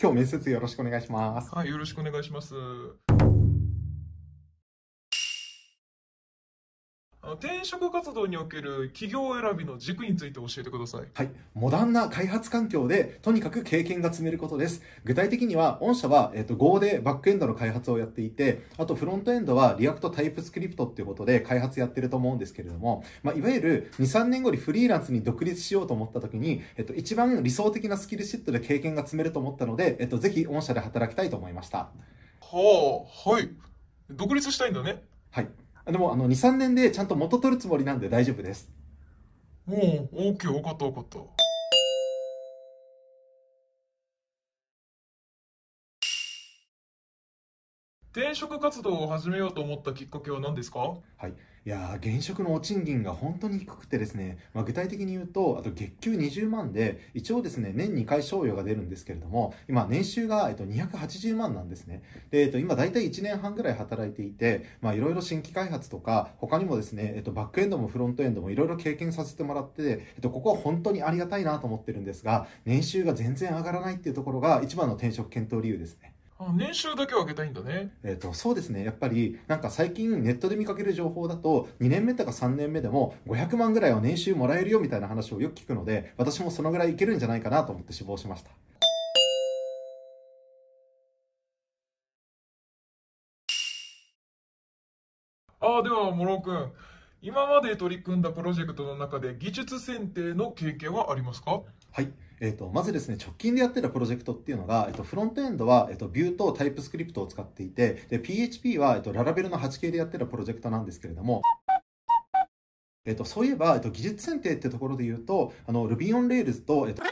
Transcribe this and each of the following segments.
今日面接よろしくお願いします。はい、よろしくお願いします。の転職活動における企業選びの軸について教えてください。はい。モダンな開発環境で、とにかく経験が積めることです。具体的には、御社は、えっと、Go でバックエンドの開発をやっていて、あとフロントエンドは React TypeScript っていうことで開発やってると思うんですけれども、まあ、いわゆる2、3年後にフリーランスに独立しようと思った時に、えっと、一番理想的なスキルシットで経験が積めると思ったので、えっと、ぜひ御社で働きたいと思いました。はあ、はい。独立したいんだね。はい。でも、あの、2、3年でちゃんと元取るつもりなんで大丈夫です。おお、オーケー、分かった分かった。転職活動を始めようと思ったきっかけは何ですか？はい。いやー、現職のお賃金が本当に低くてですね、まあ、具体的に言うと、あと月給20万で、一応ですね、年2回賞与が出るんですけれども、今、年収が、えっと、280万なんですね。で、えっと、今、大体1年半ぐらい働いていて、ま、いろいろ新規開発とか、他にもですね、えっと、バックエンドもフロントエンドもいろいろ経験させてもらって、えっと、ここは本当にありがたいなと思ってるんですが、年収が全然上がらないっていうところが一番の転職検討理由ですね。あ年収だけを上げたいんだね。えー、とそうですね、やっぱりなんか最近ネットで見かける情報だと、2年目とか3年目でも500万ぐらいは年収もらえるよみたいな話をよく聞くので、私もそのぐらいいけるんじゃないかなと思って志望しました。ああ、では、諸君。今まで取り組んだプロジェクトの中で技術選定の経験はありますか？はい。えー、とまずですね、直近でやってたプロジェクトっていうのが、えー、とフロントエンドは、えー、と Vue と TypeScript を使っていて、で PHP は、えー、と Laravel の 8K でやってたプロジェクトなんですけれども、えー、とそういえば、えー、と技術選定ってところで言うと、あの Ruby on Rails と、えーと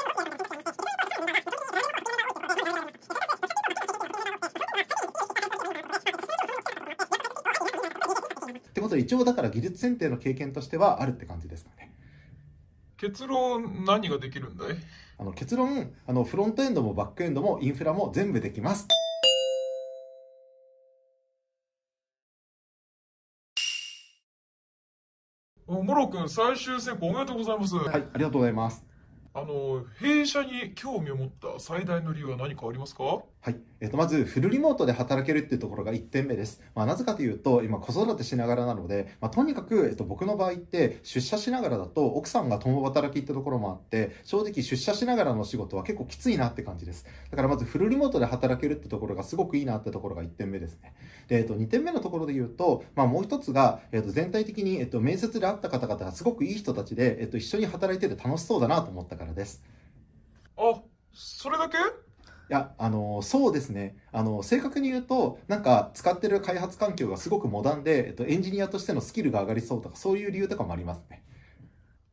ってことで一応だから技術選定の経験としてはあるって感じですかね。結論、何ができるんだい？あの結論あの、フロントエンドもバックエンドもインフラも全部できます。お諸君、最終選考おめでとうございます。はい、ありがとうございます。あの、弊社に興味を持った最大の理由は何かありますか？はい。えっ、と、まず、フルリモートで働けるっていうところが1点目です。まあ、なぜかというと、今、子育てしながらなので、まあ、とにかく、えっと、僕の場合って、出社しながらだと、奥さんが共働きってところもあって、正直、出社しながらの仕事は結構きついなって感じです。だから、まず、フルリモートで働けるってところがすごくいいなってところが1点目ですね。で、えっと、2点目のところで言うと、まあ、もう一つが、えっと、全体的に、えっと、面接で会った方々がすごくいい人たちで、えっと、一緒に働いてて楽しそうだなと思ったからです。あ、それだけ？や、あの、そうですね。あの、正確に言うと、なんか、使ってる開発環境がすごくモダンで、えっと、エンジニアとしてのスキルが上がりそうとか、そういう理由とかもありますね。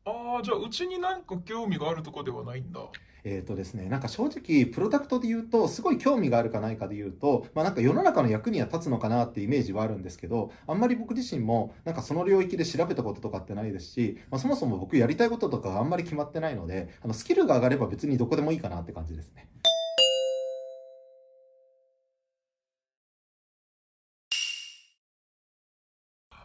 ああ、じゃあ、うちに何か興味があるとかではないんだ。えっ、とですね、なんか正直、プロダクトで言うと、すごい興味があるかないかで言うと、まあなんか世の中の役には立つのかなってイメージはあるんですけど、あんまり僕自身も、なんかその領域で調べたこととかってないですし、まあそもそも僕やりたいこととかがあんまり決まってないので、あの、スキルが上がれば別にどこでもいいかなって感じですね。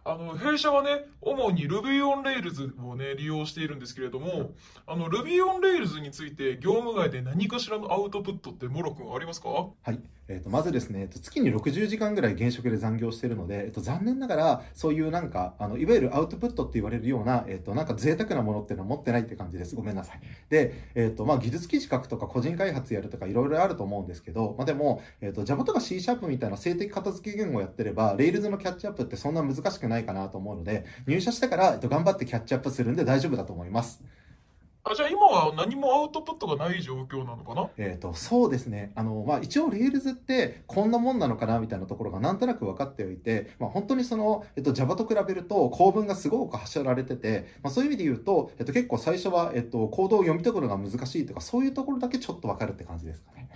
あの、弊社はね、主に Ruby on Rails をね、利用しているんですけれども、あの、Ruby on Rails について業務外で何かしらのアウトプットってモロ君ありますか？はい。えっ、と、まずですね、えっと月に60時間ぐらい現職で残業してるので、えっと、残念ながら、そういうなんか、あの、いわゆるアウトプットって言われるような、えっと、なんか贅沢なものっていうのは持ってないって感じです。ごめんなさい。で、えっと、まあ、技術記事書くとか、個人開発やるとか、いろいろあると思うんですけど、まあ、でも、えっと、Java とか C シャープみたいな静的片付け言語をやってれば、Rails のキャッチアップってそんな難しくないかなと思うので、入社してから、えっと、頑張ってキャッチアップするんで大丈夫だと思います。あ、じゃあ今は何もアウトプットがない状況なのかな？えっ、と、そうですね。あの、まあ、一応、Rails ってこんなもんなのかなみたいなところがなんとなく分かっておいて、まあ、本当にその、えっと、Java と比べると構文がすごく走られてて、まあ、そういう意味で言うと、えっと、結構最初は、えっと、コードを読み取るのが難しいとか、そういうところだけちょっと分かるって感じですかね。